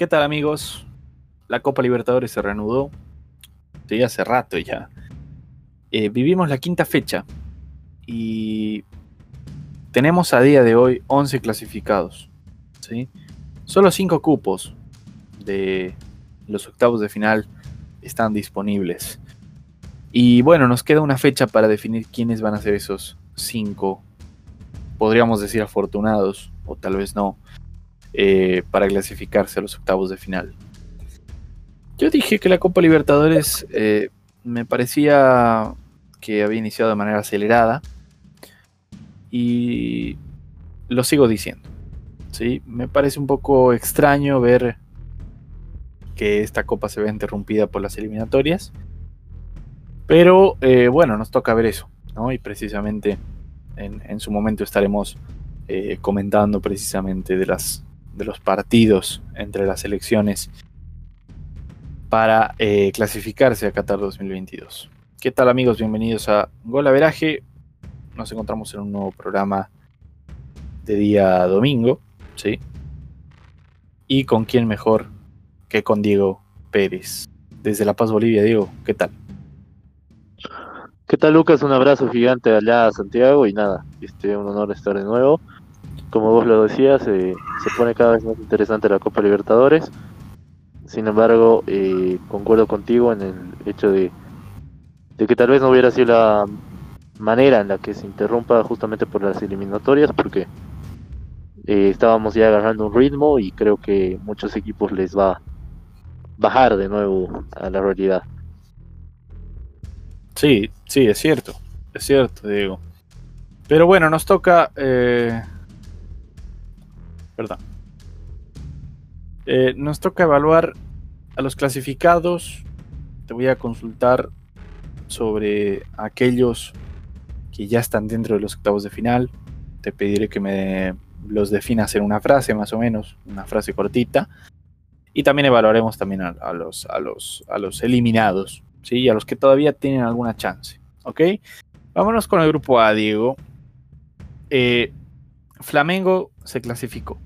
¿Qué tal amigos? La Copa Libertadores se reanudó. Sí, hace rato ya. Eh, vivimos la quinta fecha y tenemos a día de hoy 11 clasificados. ¿sí? Solo 5 cupos de los octavos de final están disponibles. Y bueno, nos queda una fecha para definir quiénes van a ser esos 5, podríamos decir afortunados, o tal vez no, eh, para clasificarse a los octavos de final. Yo dije que la Copa Libertadores eh, me parecía que había iniciado de manera acelerada y lo sigo diciendo. ¿sí? Me parece un poco extraño ver que esta copa se ve interrumpida por las eliminatorias. Pero eh, bueno, nos toca ver eso. ¿no? Y precisamente en, su momento estaremos comentando precisamente de las de los partidos entre las elecciones para eh, clasificarse a Qatar 2022. ¿Qué tal amigos? Bienvenidos a Golaveraje. Nos encontramos en un nuevo programa de día domingo, ¿sí? Y con quién mejor que con Diego Pérez. Desde La Paz, Bolivia, Diego, ¿qué tal? ¿Qué tal Lucas? Un abrazo gigante allá a Santiago y nada, este, un honor estar de nuevo como vos lo decías, eh, se pone cada vez más interesante la Copa Libertadores. Sin embargo, eh, concuerdo contigo en el hecho de, que tal vez no hubiera sido la manera en la que se interrumpa justamente por las eliminatorias, porque eh, estábamos ya agarrando un ritmo y creo que muchos equipos les va a bajar de nuevo a la realidad. Sí, sí, es cierto, es cierto, Diego. Pero bueno, nos toca Perdón. Eh, nos toca evaluar a los clasificados. Te voy a consultar sobre aquellos que ya están dentro de los octavos de final. Te pediré que me los definas en una frase, más o menos, una frase cortita. Y también evaluaremos también a, los, a, los, a los eliminados, ¿sí? a los que todavía tienen alguna chance. ¿Ok? Vámonos con el grupo A, Diego. Eh, Flamengo se clasificó.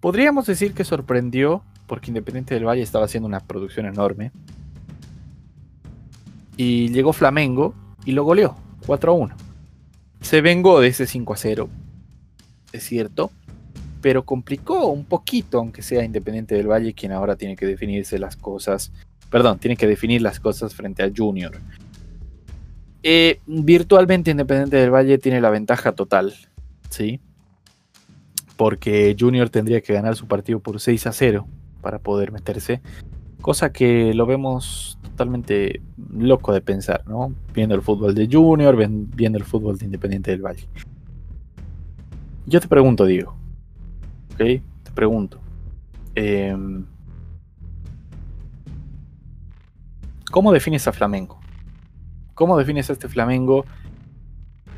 Podríamos decir que sorprendió porque Independiente del Valle estaba haciendo una producción enorme. Y llegó Flamengo y lo goleó 4 a 1. Se vengó de ese 5 a 0, es cierto, pero complicó un poquito, aunque sea Independiente del Valle quien ahora tiene que definirse las cosas, perdón, tiene que definir las cosas frente a Junior. Eh, virtualmente Independiente del Valle tiene la ventaja total, ¿sí? Porque Junior tendría que ganar su partido por 6 a 0 para poder meterse, cosa que lo vemos totalmente loco de pensar, ¿no? Viendo el fútbol de Junior, viendo el fútbol de Independiente del Valle. Yo te pregunto, Diego, ¿ok? Te pregunto, em, ¿cómo defines a Flamengo? ¿Cómo defines a este Flamengo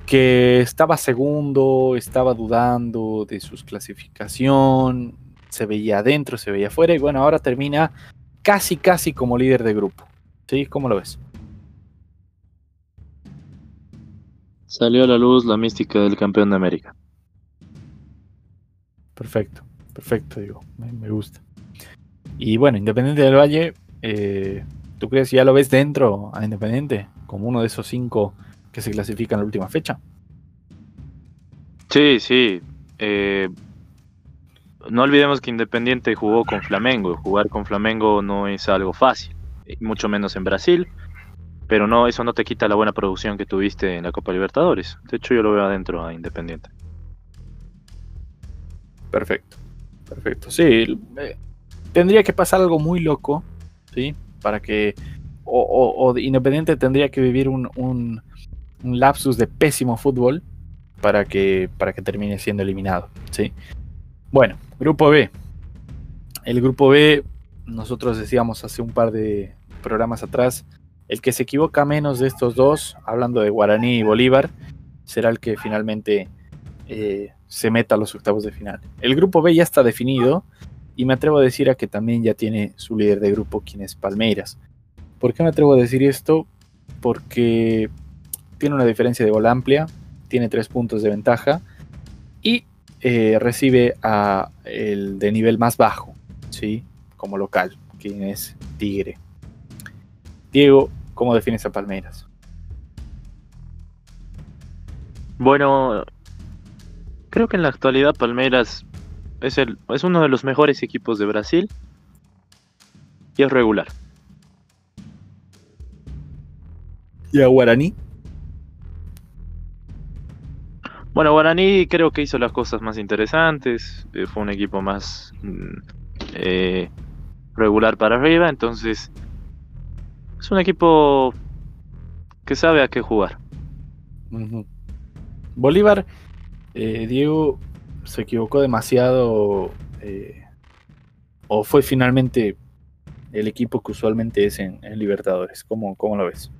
que estaba segundo, estaba dudando de su clasificación, se veía adentro, se veía afuera y bueno, ahora termina casi, casi como líder de grupo. ¿Sí? ¿Cómo lo ves? Salió a la luz la mística del campeón de América. Perfecto, perfecto, digo, me, gusta. Y bueno, Independiente del Valle, eh, ¿tú crees que ya lo ves dentro a Independiente? Como uno de esos cinco que se clasifica en la última fecha. Sí, sí. Eh, no olvidemos que Independiente jugó con Flamengo. Jugar con Flamengo no es algo fácil, mucho menos en Brasil. Pero no, eso no te quita la buena producción que tuviste en la Copa Libertadores. De hecho, yo lo veo adentro a Independiente. Perfecto, perfecto. Sí, eh, tendría que pasar algo muy loco, ¿sí? Para que. O, Independiente tendría que vivir un, un lapsus de pésimo fútbol para que, para que termine siendo eliminado. ¿sí? Bueno, grupo B. El grupo B, nosotros decíamos hace un par de programas atrás, el que se equivoca menos de estos dos, hablando de Guaraní y Bolívar, será el que finalmente eh, se meta a los octavos de final. El grupo B ya está definido y me atrevo a decir a que también ya tiene su líder de grupo, quien es Palmeiras. ¿Por qué me atrevo a decir esto? Porque tiene una diferencia de gol amplia, tiene tres puntos de ventaja y eh, recibe a el de nivel más bajo, ¿sí? Como local, quien es Tigre. Diego, ¿cómo defines a Palmeiras? Bueno, creo que en la actualidad Palmeiras es, el, es uno de los mejores equipos de Brasil y es regular. ¿Y a Guaraní? Bueno, Guaraní creo que hizo las cosas más interesantes, eh, fue un equipo más mm, eh, regular para arriba, entonces es un equipo que sabe a qué jugar. Bolívar, eh, Diego, se equivocó demasiado o fue finalmente el equipo que usualmente es en, Libertadores. ¿Cómo, ¿Cómo lo ves?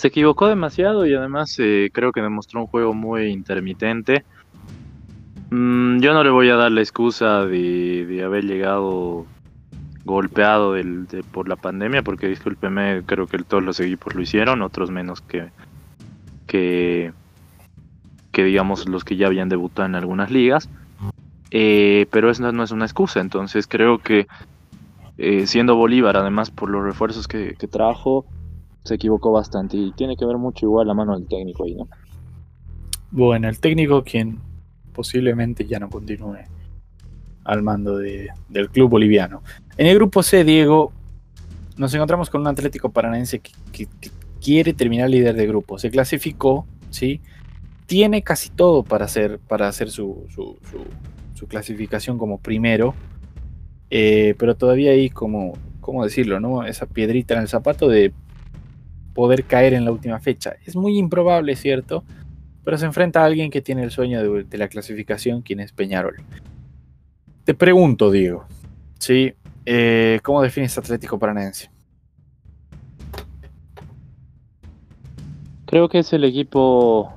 Se equivocó demasiado y además eh, creo que demostró un juego muy intermitente. Mm, yo no le voy a dar la excusa de, haber llegado golpeado por la pandemia, porque discúlpeme, creo que todos los equipos lo hicieron, otros menos que, que, que digamos los que ya habían debutado en algunas ligas. Eh, pero eso no es una excusa, entonces creo que eh, siendo Bolívar, además por los refuerzos que, que trajo, se equivocó bastante y tiene que ver mucho igual la mano del técnico ahí, ¿no? Bueno, el técnico quien posiblemente ya no continúe al mando del club boliviano. En el grupo C, Diego, nos encontramos con un Atlético Paranaense que, quiere terminar líder de grupo. Se clasificó, ¿sí? Tiene casi todo para hacer, para hacer su, su, su, clasificación como primero, eh, pero todavía hay como, ¿cómo decirlo? ¿no? Esa piedrita en el zapato de poder caer en la última fecha. Es muy improbable, ¿cierto? Pero se enfrenta a alguien que tiene el sueño de, la clasificación, quien es Peñarol. Te pregunto, Diego, ¿sí? Eh, ¿cómo defines Atlético Paranaense? Creo que es el equipo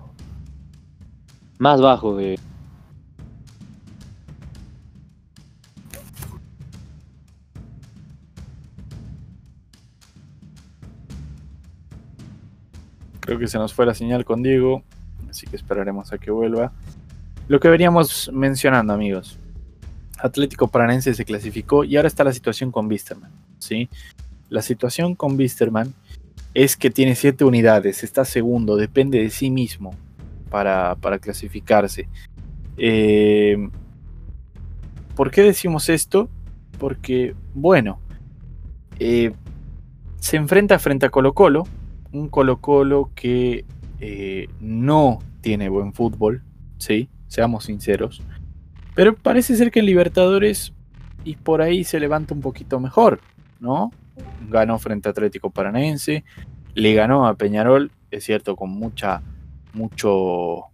más bajo de, Creo que se nos fue la señal con Diego, así que esperaremos a que vuelva. Lo que veníamos mencionando, amigos. Atlético Paranense se clasificó y ahora está la situación con Bisterman. ¿sí? La situación con Bisterman es que tiene 7 unidades, está segundo, depende de sí mismo para, clasificarse. Eh, ¿Por qué decimos esto? Porque, bueno, eh, se enfrenta frente a Colo Colo, un Colo Colo que eh, no tiene buen fútbol, ¿sí? Seamos sinceros. Pero parece ser que en Libertadores y por ahí se levanta un poquito mejor, ¿no? Ganó frente a Atlético Paranense, le ganó a Peñarol, es cierto, con mucha, mucho,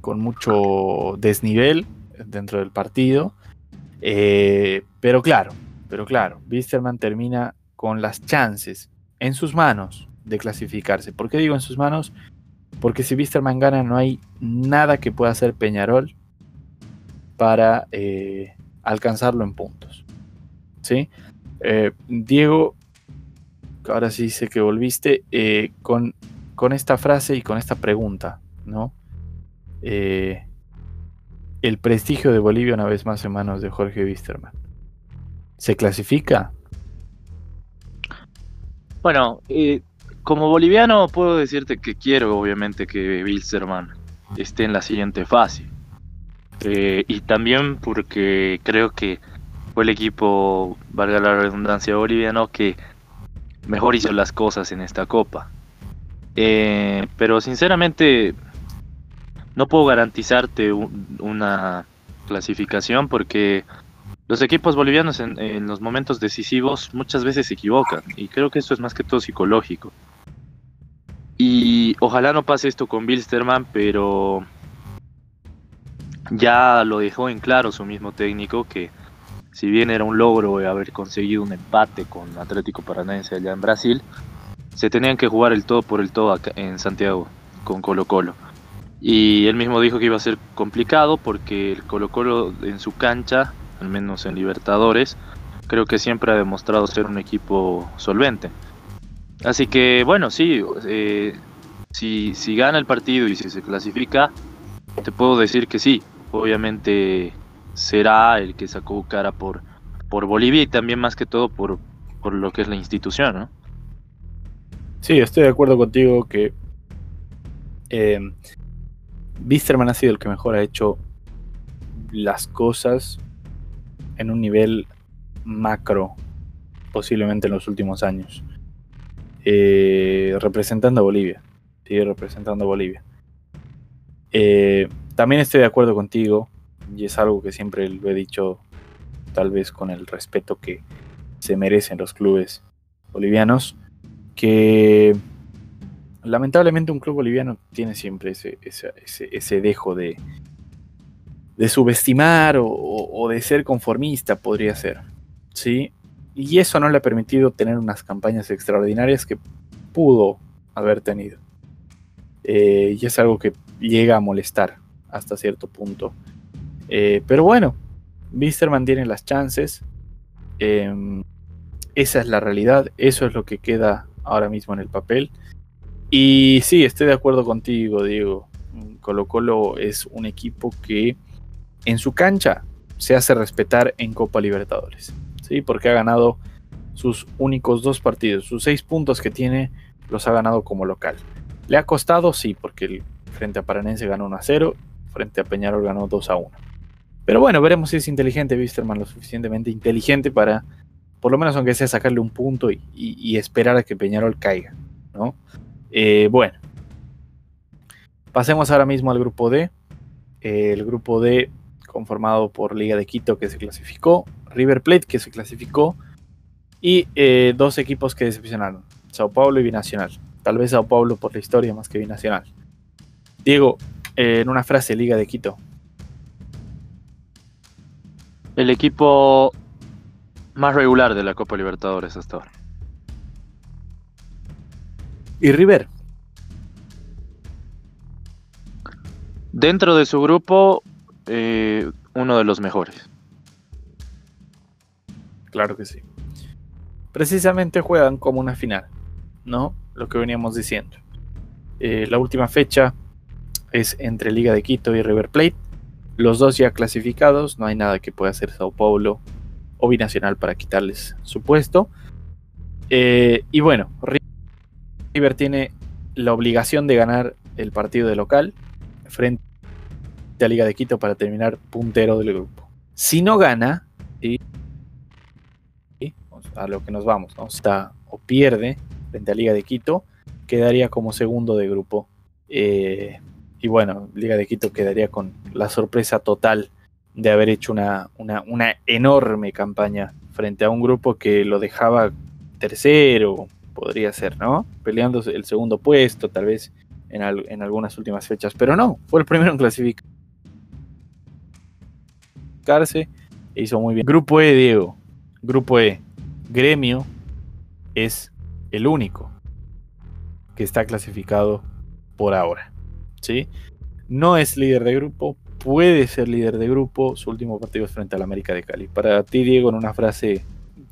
con mucho desnivel dentro del partido. Eh, pero claro, pero claro, Wisterman termina con las chances en sus manos de clasificarse. ¿Por qué digo en sus manos? Porque si Wisterman gana no hay nada que pueda hacer Peñarol para eh, alcanzarlo en puntos. ¿Sí? Eh, Diego, ahora sí sé que volviste, eh, con, con, esta frase y con esta pregunta, ¿no? el prestigio de Bolivia una vez más en manos de Jorge Wisterman. ¿Se clasifica? Bueno, como boliviano puedo decirte que quiero obviamente que Wilstermann esté en la siguiente fase. Eh, y también porque creo que fue el equipo, valga la redundancia, boliviano que mejor hizo las cosas en esta copa. Eh, pero sinceramente no puedo garantizarte una clasificación porque los equipos bolivianos en, los momentos decisivos muchas veces se equivocan y creo que eso es más que todo psicológico. Y ojalá no pase esto con Bilsterman, pero ya lo dejó en claro su mismo técnico que si bien era un logro haber conseguido un empate con Atlético Paranaense allá en Brasil, se tenían que jugar el todo por el todo en Santiago con Colo Colo. Y él mismo dijo que iba a ser complicado porque el Colo Colo en su cancha, al menos en Libertadores, creo que siempre ha demostrado ser un equipo solvente. Así que bueno, sí, eh, si, si gana el partido y si se clasifica, te puedo decir que sí, obviamente será el que sacó cara por, por Bolivia y también más que todo por, por lo que es la institución, ¿no? Sí, estoy de acuerdo contigo que eh, ha sido el que mejor ha hecho las cosas en un nivel macro, posiblemente en los últimos años, eh, representando a Bolivia. Sigue representando a Bolivia. Eh, también estoy de acuerdo contigo, y es algo que siempre lo he dicho, tal vez con el respeto que se merecen los clubes bolivianos, que lamentablemente un club boliviano tiene siempre ese, ese, dejo de, de subestimar o, de ser conformista, podría ser. ¿sí? Y eso no le ha permitido tener unas campañas extraordinarias que pudo haber tenido. Eh, y es algo que llega a molestar hasta cierto punto. Eh, pero bueno, Mister mantiene las chances. Em, esa es la realidad, eso es lo que queda ahora mismo en el papel. Y sí, estoy de acuerdo contigo, Diego. Colo Colo es un equipo que en su cancha se hace respetar en Copa Libertadores. ¿Sí? Porque ha ganado sus únicos dos partidos. Sus seis puntos que tiene los ha ganado como local. ¿Le ha costado? Sí, porque el, frente a Paranense ganó 1 a 0, frente a Peñarol ganó 2 a 1. Pero bueno, veremos si es inteligente Wisterman, lo suficientemente inteligente para, por lo menos aunque sea, sacarle un punto y, esperar a que Peñarol caiga. ¿no? Eh, bueno, pasemos ahora mismo al grupo D. El grupo D conformado por Liga de Quito que se clasificó, River Plate que se clasificó y eh, dos equipos que decepcionaron, Sao Paulo y Binacional. Tal vez Sao Paulo por la historia más que Binacional. Diego, en una frase, Liga de Quito, el equipo más regular de la Copa Libertadores hasta ahora. ¿Y River? Dentro de su grupo, eh, uno de los mejores. Claro que sí. Precisamente juegan como una final, ¿no? Lo que veníamos diciendo. Eh, la última fecha es entre Liga de Quito y River Plate. Los dos ya clasificados, no hay nada que pueda hacer Sao Paulo o Binacional para quitarles su puesto. Eh, y bueno, River tiene la obligación de ganar el partido de local frente a Liga de Quito para terminar puntero del grupo. Si no gana, a lo que nos vamos, ¿no? Está o pierde frente a Liga de Quito, quedaría como segundo de grupo. Eh, y bueno, Liga de Quito quedaría con la sorpresa total de haber hecho una, una, enorme campaña frente a un grupo que lo dejaba tercero, podría ser, ¿no? Peleando el segundo puesto, tal vez en, en algunas últimas fechas, pero no, fue el primero en clasificarse e hizo muy bien. Grupo E, Diego, Grupo E, Gremio es el único que está clasificado por ahora. ¿sí? No es líder de grupo, puede ser líder de grupo. Su último partido es frente al América de Cali. Para ti, Diego, en una frase,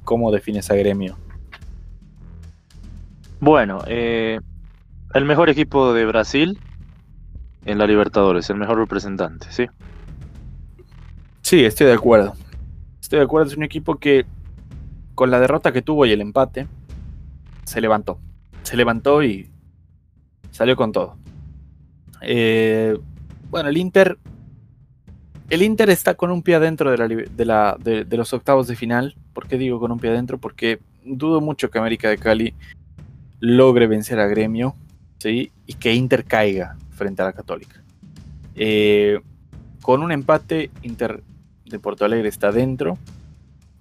¿cómo defines a Gremio? Bueno, eh, el mejor equipo de Brasil en la Libertadores, el mejor representante, ¿sí? Sí, estoy de acuerdo. Estoy de acuerdo, es un equipo que con la derrota que tuvo y el empate, se levantó. Se levantó y salió con todo. Eh, bueno, el Inter. El Inter está con un pie adentro de, los octavos de final. ¿Por qué digo con un pie adentro? Porque dudo mucho que América de Cali logre vencer a Gremio ¿sí? y que Inter caiga frente a la Católica. Eh, con un empate, Inter de Porto Alegre está dentro.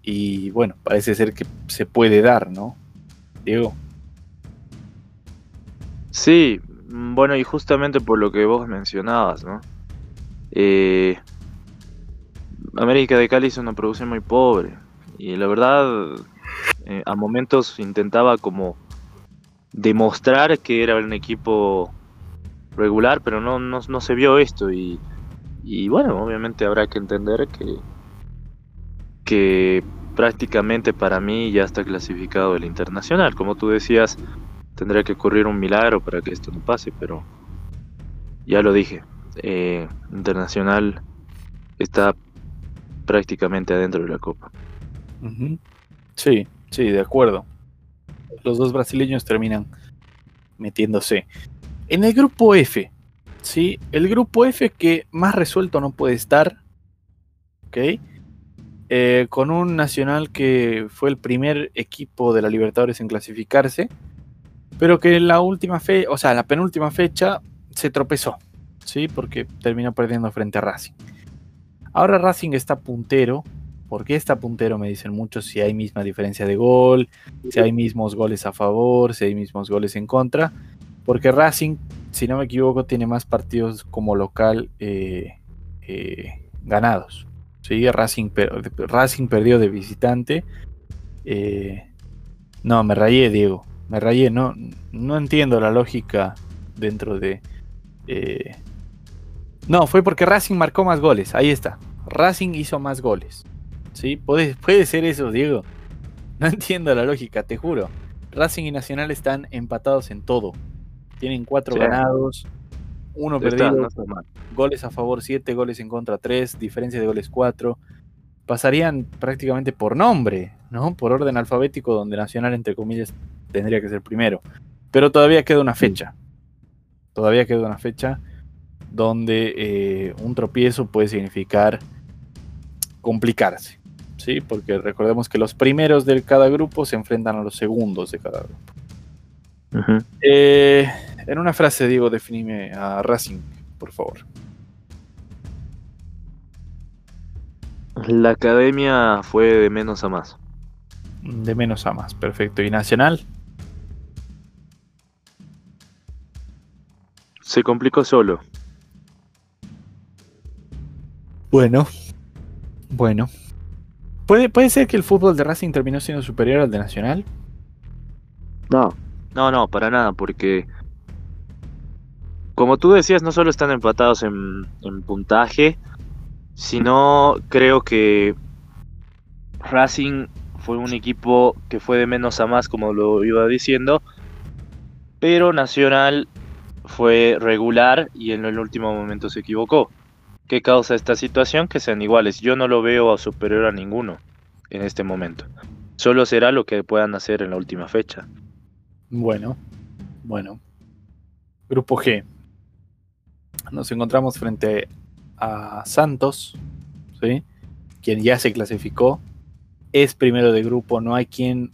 Y bueno, parece ser que se puede dar, ¿no? Diego. Sí, Mm, bueno, y justamente por lo que vos mencionabas, ¿no? Eh, América de Cali es una producción muy pobre. Y la verdad, eh, a momentos intentaba como demostrar que era un equipo regular, pero no, no, se vio esto. Y, y, bueno, obviamente habrá que entender que, que prácticamente para mí ya está clasificado el internacional. Como tú decías, tendría que ocurrir un milagro para que esto no pase, pero ya lo dije, eh, Internacional está prácticamente adentro de la Copa. Sí, sí, de acuerdo. Los dos brasileños terminan metiéndose. En el grupo F, ¿sí? El grupo F que más resuelto no puede estar, ¿ok? Eh, con un Nacional que fue el primer equipo de la Libertadores en clasificarse, pero que en la última fe, o sea, la penúltima fecha se tropezó, ¿sí? Porque terminó perdiendo frente a Racing. Ahora Racing está puntero. ¿Por qué está puntero? Me dicen muchos si hay misma diferencia de gol, si hay mismos goles a favor, si hay mismos goles en contra. Porque Racing, si no me equivoco, tiene más partidos como local eh, eh, ganados. ¿Sí? Racing, Racing perdió de visitante. Eh, no, me rayé, Diego. Me rayé. No, no entiendo la lógica dentro de... no, fue porque Racing marcó más goles. Ahí está. Racing hizo más goles. ¿Sí? Puede, puede ser eso, Diego. No entiendo la lógica, te juro. Racing y Nacional están empatados en todo. Tienen cuatro ganados, uno perdido, goles a favor 7, goles en contra 3, diferencia de goles 4. Pasarían prácticamente por nombre, ¿no? Por orden alfabético, donde Nacional, entre comillas, tendría que ser primero. Pero todavía queda una fecha. Todavía queda una fecha donde eh, un tropiezo puede significar complicarse. ¿sí? Porque recordemos que los primeros de cada grupo se enfrentan a los segundos de cada grupo. Eh, en una frase, digo, definime a Racing, por favor. La academia fue de menos a más. De menos a más, perfecto. ¿Y Nacional? Se complicó solo. Bueno, bueno. ¿Puede, ¿Puede ser que el fútbol de Racing terminó siendo superior al de Nacional? No. No, no, para nada, porque como tú decías, no solo están empatados en, puntaje, sino creo que Racing fue un equipo que fue de menos a más, como lo iba diciendo, pero Nacional fue regular y en el último momento se equivocó. ¿Qué causa esta situación? Que sean iguales. Yo no lo veo superior a ninguno en este momento. Solo será lo que puedan hacer en la última fecha. Bueno, bueno. Grupo G. Nos encontramos frente a Santos, ¿sí? quien ya se clasificó. Es primero de grupo, no hay quien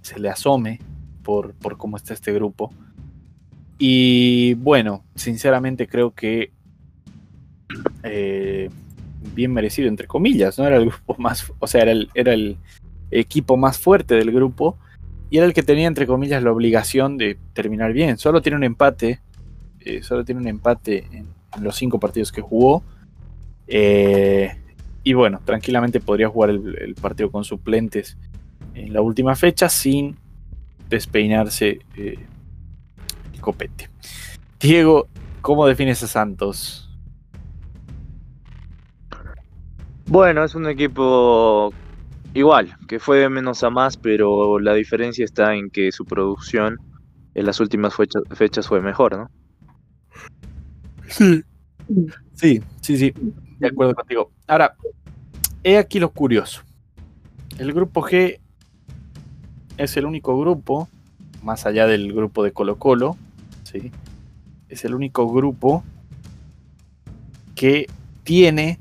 se le asome por, por cómo está este grupo. Y bueno, sinceramente creo que eh, bien merecido, entre comillas, ¿no? Era el grupo más, o sea, era el, era el equipo más fuerte del grupo y era el que tenía, entre comillas, la obligación de terminar bien. Solo tiene un empate, eh, solo tiene un empate en, los cinco partidos que jugó. Eh, y bueno, tranquilamente podría jugar el, partido con suplentes en la última fecha sin despeinarse eh, el copete. Diego, ¿cómo defines a Santos? Bueno, es un equipo Igual, que fue de menos a más, pero la diferencia está en que su producción en las últimas fechas fue mejor, ¿no? Sí. Sí, sí, sí. De acuerdo contigo. Ahora, he aquí lo curioso. El grupo G es el único grupo, más allá del grupo de Colo Colo, ¿sí? es el único grupo que tiene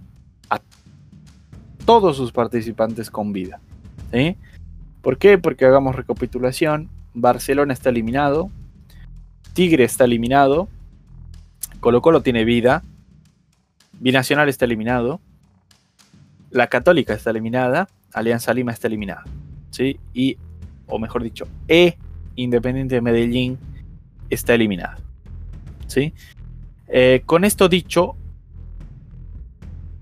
todos sus participantes con vida. ¿sí? ¿Por qué? Porque hagamos recapitulación. Barcelona está eliminado. Tigre está eliminado. Colo Colo tiene vida. Binacional está eliminado. La Católica está eliminada. Alianza Lima está eliminada. ¿sí? Y, o mejor dicho, E Independiente de Medellín está eliminado. ¿sí? Eh, con esto dicho,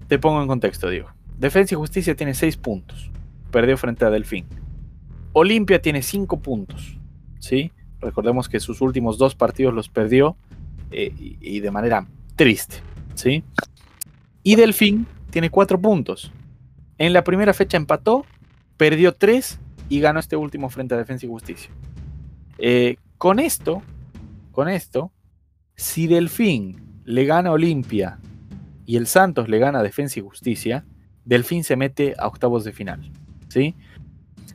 te pongo en contexto, digo. Defensa y Justicia tiene 6 puntos. Perdió frente a Delfín. Olimpia tiene 5 puntos. ¿sí? Recordemos que sus últimos dos partidos los perdió eh, y, de manera triste. ¿sí? Y Delfín tiene 4 puntos. En la primera fecha empató, perdió 3 y ganó este último frente a Defensa y Justicia. Eh, con esto, con esto, si Delfín le gana a Olimpia y el Santos le gana a Defensa y Justicia, Delfín se mete a octavos de final. ¿sí?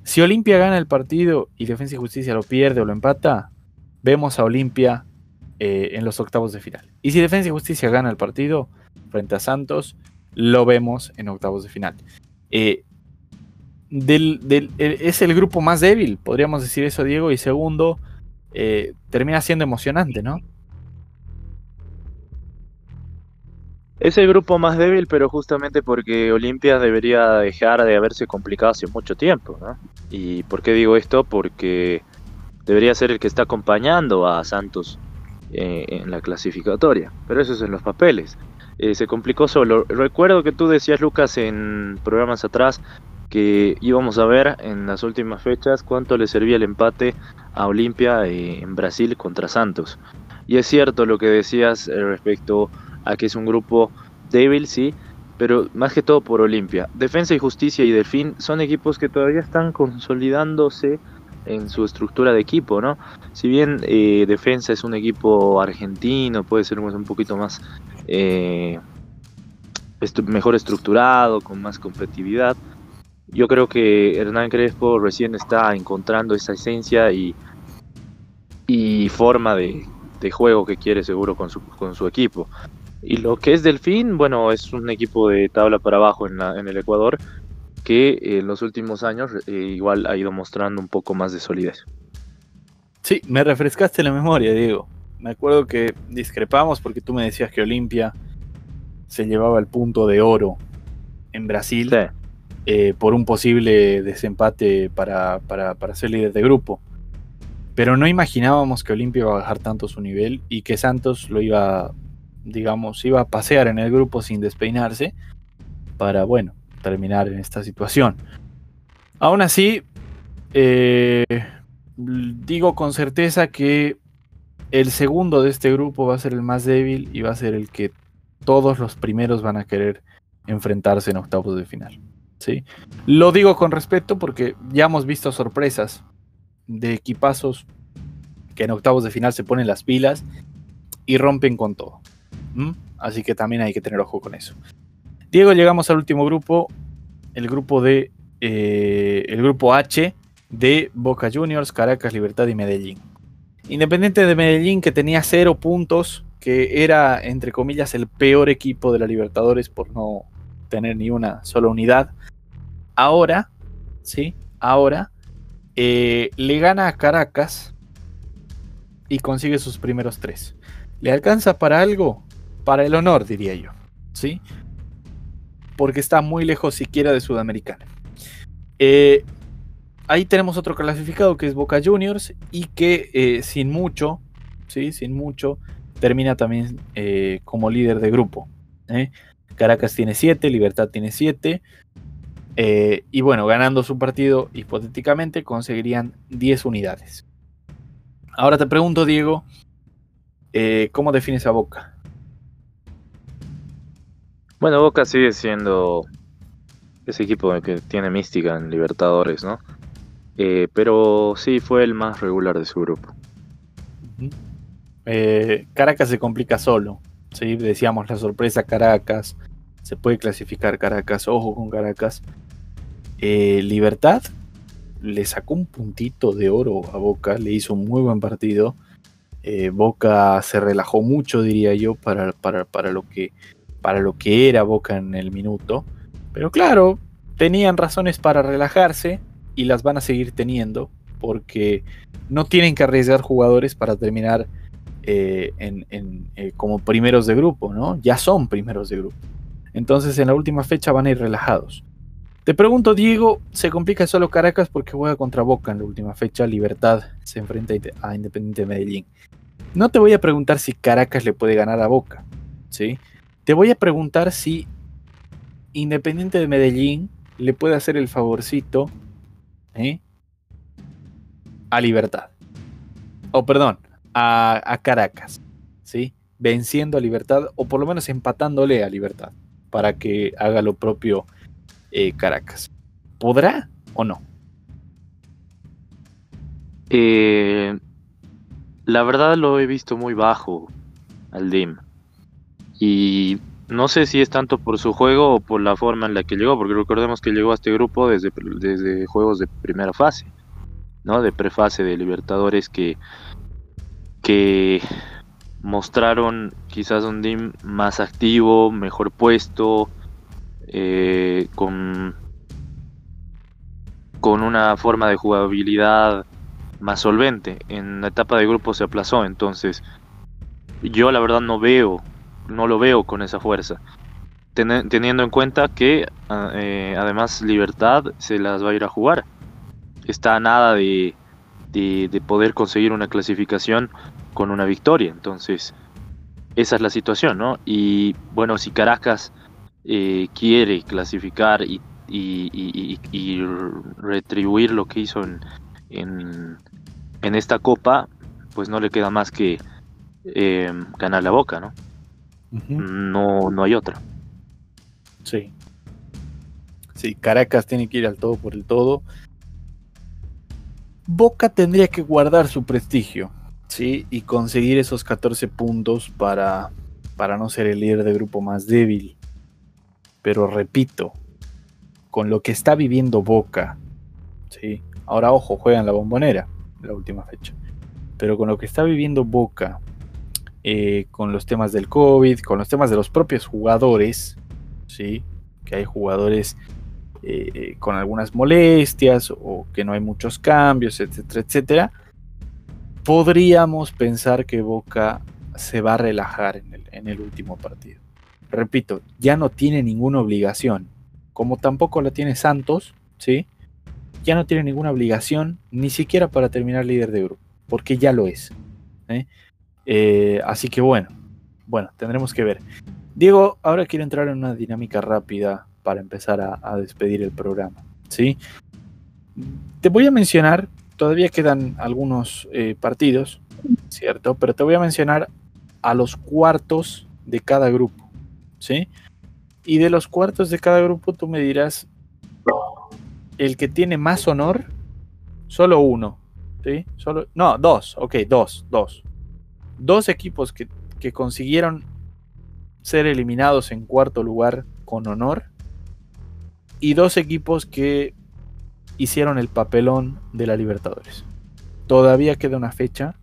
Si Olimpia gana el partido y Defensa y Justicia lo pierde o lo empata, vemos a Olimpia eh, en los octavos de final. Y si Defensa y Justicia gana el partido frente a Santos, lo vemos en octavos de final. Eh, es el grupo más débil, podríamos decir eso, Diego. Y segundo, eh, termina siendo emocionante, ¿no? Es el grupo más débil, pero justamente porque Olimpia debería dejar de haberse complicado hace mucho tiempo. ¿Y por qué digo esto? Porque debería ser el que está acompañando a Santos eh, en la clasificatoria, pero eso es en los papeles. Eh, se complicó solo. Recuerdo que tú decías, Lucas, en programas atrás, que íbamos a ver en las últimas fechas cuánto le servía el empate a Olimpia eh, en Brasil contra Santos. Y es cierto lo que decías respecto a que es un grupo débil, sí, pero más que todo por Olimpia. Defensa y Justicia y Delfín son equipos que todavía están consolidándose en su estructura de equipo, ¿no? Si bien eh, Defensa es un equipo argentino, puede ser un poquito más eh, mejor estructurado, con más competitividad. Yo creo que Hernán Crespo recién está encontrando esa esencia y, y forma de, de juego que quiere seguro con su, con su equipo. Y lo que es Delfín, bueno, es un equipo de tabla para abajo en, la, en el Ecuador que en los últimos años eh, igual ha ido mostrando un poco más de solidez. Sí, me refrescaste la memoria, Diego. Me acuerdo que discrepamos porque tú me decías que Olimpia se llevaba el punto de oro en Brasil eh, por un posible desempate para, para, para ser líder de grupo. Pero no imaginábamos que Olimpia iba a bajar tanto su nivel y que Santos lo iba digamos, iba a pasear en el grupo sin despeinarse para, bueno, terminar en esta situación. Aún así, eh, digo con certeza que el segundo de este grupo va a ser el más débil y va a ser el que todos los primeros van a querer enfrentarse en octavos de final. ¿sí? Lo digo con respeto porque ya hemos visto sorpresas de equipazos que en octavos de final se ponen las pilas y rompen con todo. Así que también hay que tener ojo con eso. Diego, llegamos al último grupo, el grupo de eh, el grupo H de Boca Juniors, Caracas, Libertad y Medellín. Independiente de Medellín, que tenía cero puntos, que era, entre comillas, el peor equipo de la Libertadores por no tener ni una sola unidad. Ahora, sí, ahora eh, le gana a Caracas y consigue sus primeros tres. ¿Le alcanza para algo? para el honor, diría yo. ¿Sí? Porque está muy lejos siquiera de Sudamericana. Eh, ahí tenemos otro clasificado que es Boca Juniors y que eh, sin mucho, ¿sí? Sin mucho, termina también eh, como líder de grupo. Caracas tiene 7, Libertad tiene 7. y bueno, ganando su partido, hipotéticamente, conseguirían 10 unidades. Ahora te pregunto, Diego, ¿cómo defines a Boca? Bueno, Boca sigue siendo ese equipo que tiene mística en Libertadores, ¿no? Eh, pero sí fue el más regular de su grupo. Eh, Caracas se complica solo. ¿sí? Decíamos la sorpresa Caracas. Se puede clasificar Caracas. Ojo con Caracas. Eh, Libertad le sacó un puntito de oro a Boca. Le hizo un muy buen partido. Boca se relajó mucho, diría yo, para, para, para lo que para lo que era Boca en el minuto. Pero claro, tenían razones para relajarse y las van a seguir teniendo porque no tienen que arriesgar jugadores para terminar eh, eh, como primeros de grupo, ¿no? Ya son primeros de grupo. Entonces en la última fecha van a ir relajados. Te pregunto, Diego, ¿se complica solo Caracas porque juega contra Boca en la última fecha? Libertad se enfrenta a Independiente de Medellín. No te voy a preguntar si Caracas le puede ganar a Boca, ¿sí? Te voy a preguntar si Independiente de Medellín le puede hacer el favorcito ¿eh? a Libertad. O perdón, a, Caracas. ¿sí? Venciendo a Libertad o por lo menos empatándole a Libertad para que haga lo propio eh, Caracas. ¿Podrá o no? Eh, la verdad lo he visto muy bajo al DIM. Y no sé si es tanto por su juego o por la forma en la que llegó, porque recordemos que llegó a este grupo desde, desde juegos de primera fase, ¿no? De prefase de Libertadores que, que mostraron quizás un team más activo, mejor puesto, eh, con, con una forma de jugabilidad más solvente. En la etapa de grupo se aplazó, entonces yo la verdad no veo, no lo veo con esa fuerza. teniendo en cuenta que ah, eh, además Libertad se las va a ir a jugar. Está a nada de, de, poder conseguir una clasificación con una victoria. Entonces, esa es la situación, ¿no? Y bueno, si Caracas eh, quiere clasificar y, y, retribuir lo que hizo en, en, esta copa, pues no le queda más que eh, ganar la boca, ¿no? No, no hay otra. Sí. Sí, Caracas tiene que ir al todo por el todo. Boca tendría que guardar su prestigio, ¿sí? Y conseguir esos 14 puntos para, para no ser el líder de grupo más débil. Pero repito, con lo que está viviendo Boca, ¿sí? Ahora, ojo, juegan la bombonera, la última fecha. Pero con lo que está viviendo Boca, eh, con los temas del COVID, con los temas de los propios jugadores, ¿sí? Que hay jugadores eh, con algunas molestias o que no hay muchos cambios, etcétera, etcétera. Podríamos pensar que Boca se va a relajar en el, en el último partido. Repito, ya no tiene ninguna obligación, como tampoco la tiene Santos, ¿sí? ya no tiene ninguna obligación, ni siquiera para terminar líder de grupo, porque ya lo es. ¿eh? Eh, así que bueno, bueno, tendremos que ver. Diego, ahora quiero entrar en una dinámica rápida para empezar a, despedir el programa. ¿sí? Te voy a mencionar, todavía quedan algunos eh, partidos, ¿cierto? Pero te voy a mencionar a los cuartos de cada grupo. ¿sí? Y de los cuartos de cada grupo tú me dirás el que tiene más honor, solo uno. ¿sí? Solo, no, dos, ok, dos, dos. Dos equipos que, que consiguieron ser eliminados en cuarto lugar con honor. Y dos equipos que hicieron el papelón de la Libertadores. Todavía queda una fecha,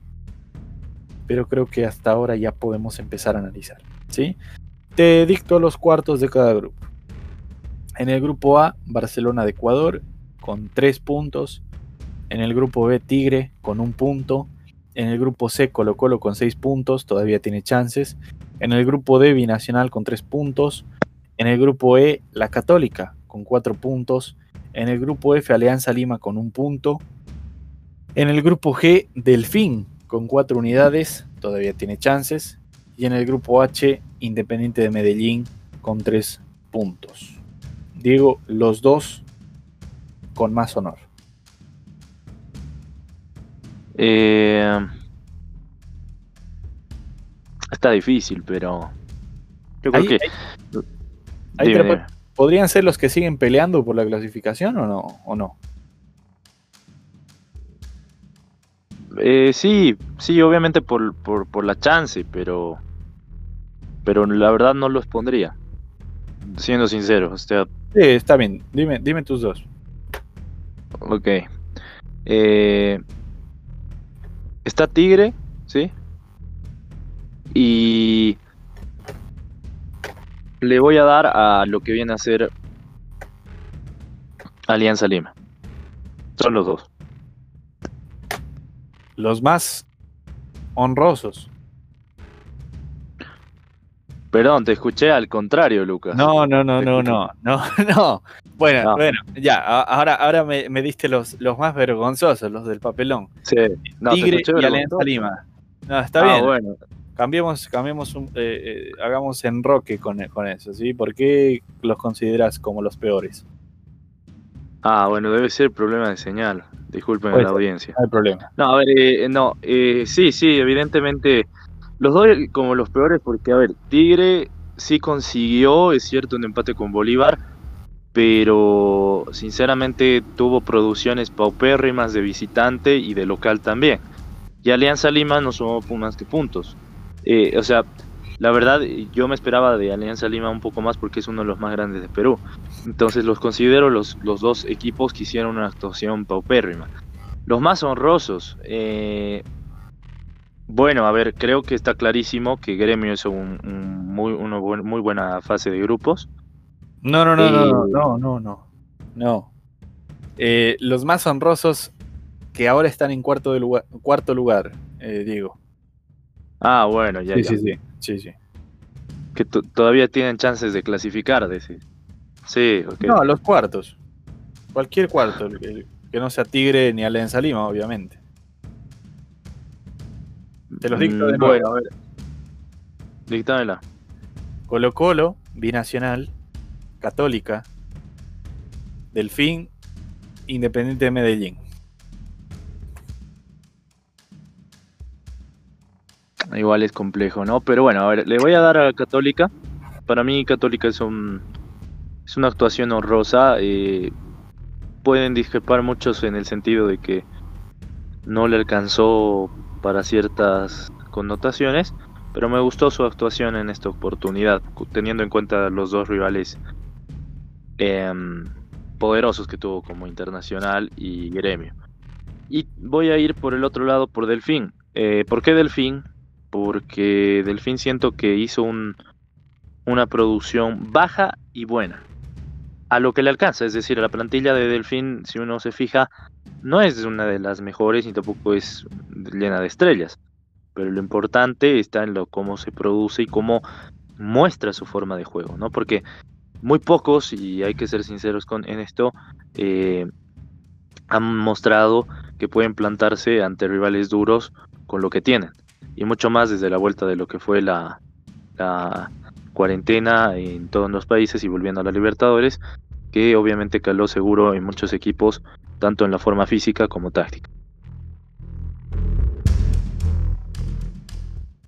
pero creo que hasta ahora ya podemos empezar a analizar. ¿sí? Te dicto los cuartos de cada grupo. En el grupo A, Barcelona de Ecuador con 3 puntos. En el grupo B, Tigre con un punto. En el grupo C, Colo Colo con 6 puntos, todavía tiene chances. En el grupo D, Binacional con 3 puntos. En el grupo E, La Católica con 4 puntos. En el grupo F, Alianza Lima con un punto. En el grupo G, Delfín con 4 unidades, todavía tiene chances. Y en el grupo H, Independiente de Medellín con 3 puntos. Diego, los dos con más honor. Eh, está difícil, pero yo creo que podrían ser los que siguen peleando por la clasificación o no, o no. Eh, sí, sí, obviamente por, por, por, la chance, pero pero la verdad no los pondría. Siendo sincero, o sea, Sí, está bien. Dime, dime tus dos. Ok. Eh, está Tigre, ¿sí? Y le voy a dar a lo que viene a ser Alianza Lima. Son los dos. Los más honrosos. Perdón, te escuché al contrario, Lucas. No, no, no, no, no, no, no. Bueno, bueno, ya, ahora, ahora me, diste los, los más vergonzosos, los del papelón. Sí, no, Tigre y Alianza Lima. No, está ah, bien. bueno. Cambiemos, cambiemos un, eh, eh, hagamos enroque con, con eso, ¿sí? ¿Por qué los consideras como los peores? Ah, bueno, debe ser problema de señal. Disculpen la audiencia. No hay problema. No, a ver, eh, no, sí, sí, evidentemente los dos como los peores porque, a ver, Tigre sí consiguió, es cierto, un empate con Bolívar, pero sinceramente tuvo producciones paupérrimas de visitante y de local también. Y Alianza Lima no sumó más que puntos. Eh, o sea, la verdad yo me esperaba de Alianza Lima un poco más porque es uno de los más grandes de Perú. Entonces los considero los, los dos equipos que hicieron una actuación paupérrima. Los más honrosos. Eh, bueno, a ver, creo que está clarísimo que Gremio es un, muy, una muy buena fase de grupos. No, no, no, no, no, no, no, no. no. Eh, los más honrosos que ahora están en cuarto, de lugar, cuarto lugar, eh, Diego. Ah, bueno, ya. Sí, sí, sí, sí, sí. Que todavía tienen chances de clasificar, decir. Sí, ok. No, los cuartos. Cualquier cuarto, que, no sea Tigre ni Alianza Lima, obviamente. Te los dicto de mm, nuevo. Bueno, a ver. Dictámela. Colo Colo, Binacional, Católica, Delfín, Independiente de Medellín. Igual es complejo, ¿no? Pero bueno, a ver, le voy a dar a Católica. Para mí Católica es un es una actuación honrosa. Eh, pueden discrepar muchos en el sentido de que no le alcanzó para ciertas connotaciones, pero me gustó su actuación en esta oportunidad, teniendo en cuenta los dos rivales em, poderosos que tuvo como Internacional y Gremio. Y voy a ir por el otro lado, por Delfín. Eh, ¿Por qué Delfín? Porque Delfín siento que hizo un, una producción baja y buena. A lo que le alcanza, es decir, la plantilla de Delfín, si uno se fija, no es una de las mejores ni tampoco es llena de estrellas pero lo importante está en lo cómo se produce y cómo muestra su forma de juego, ¿no? Porque muy pocos, y hay que ser sinceros con, en esto, eh, han mostrado que pueden plantarse ante rivales duros con lo que tienen. Y mucho más desde la vuelta de lo que fue la cuarentena en todos los países y volviendo a la Libertadores, que obviamente caló seguro en muchos equipos, tanto en la forma física como táctica.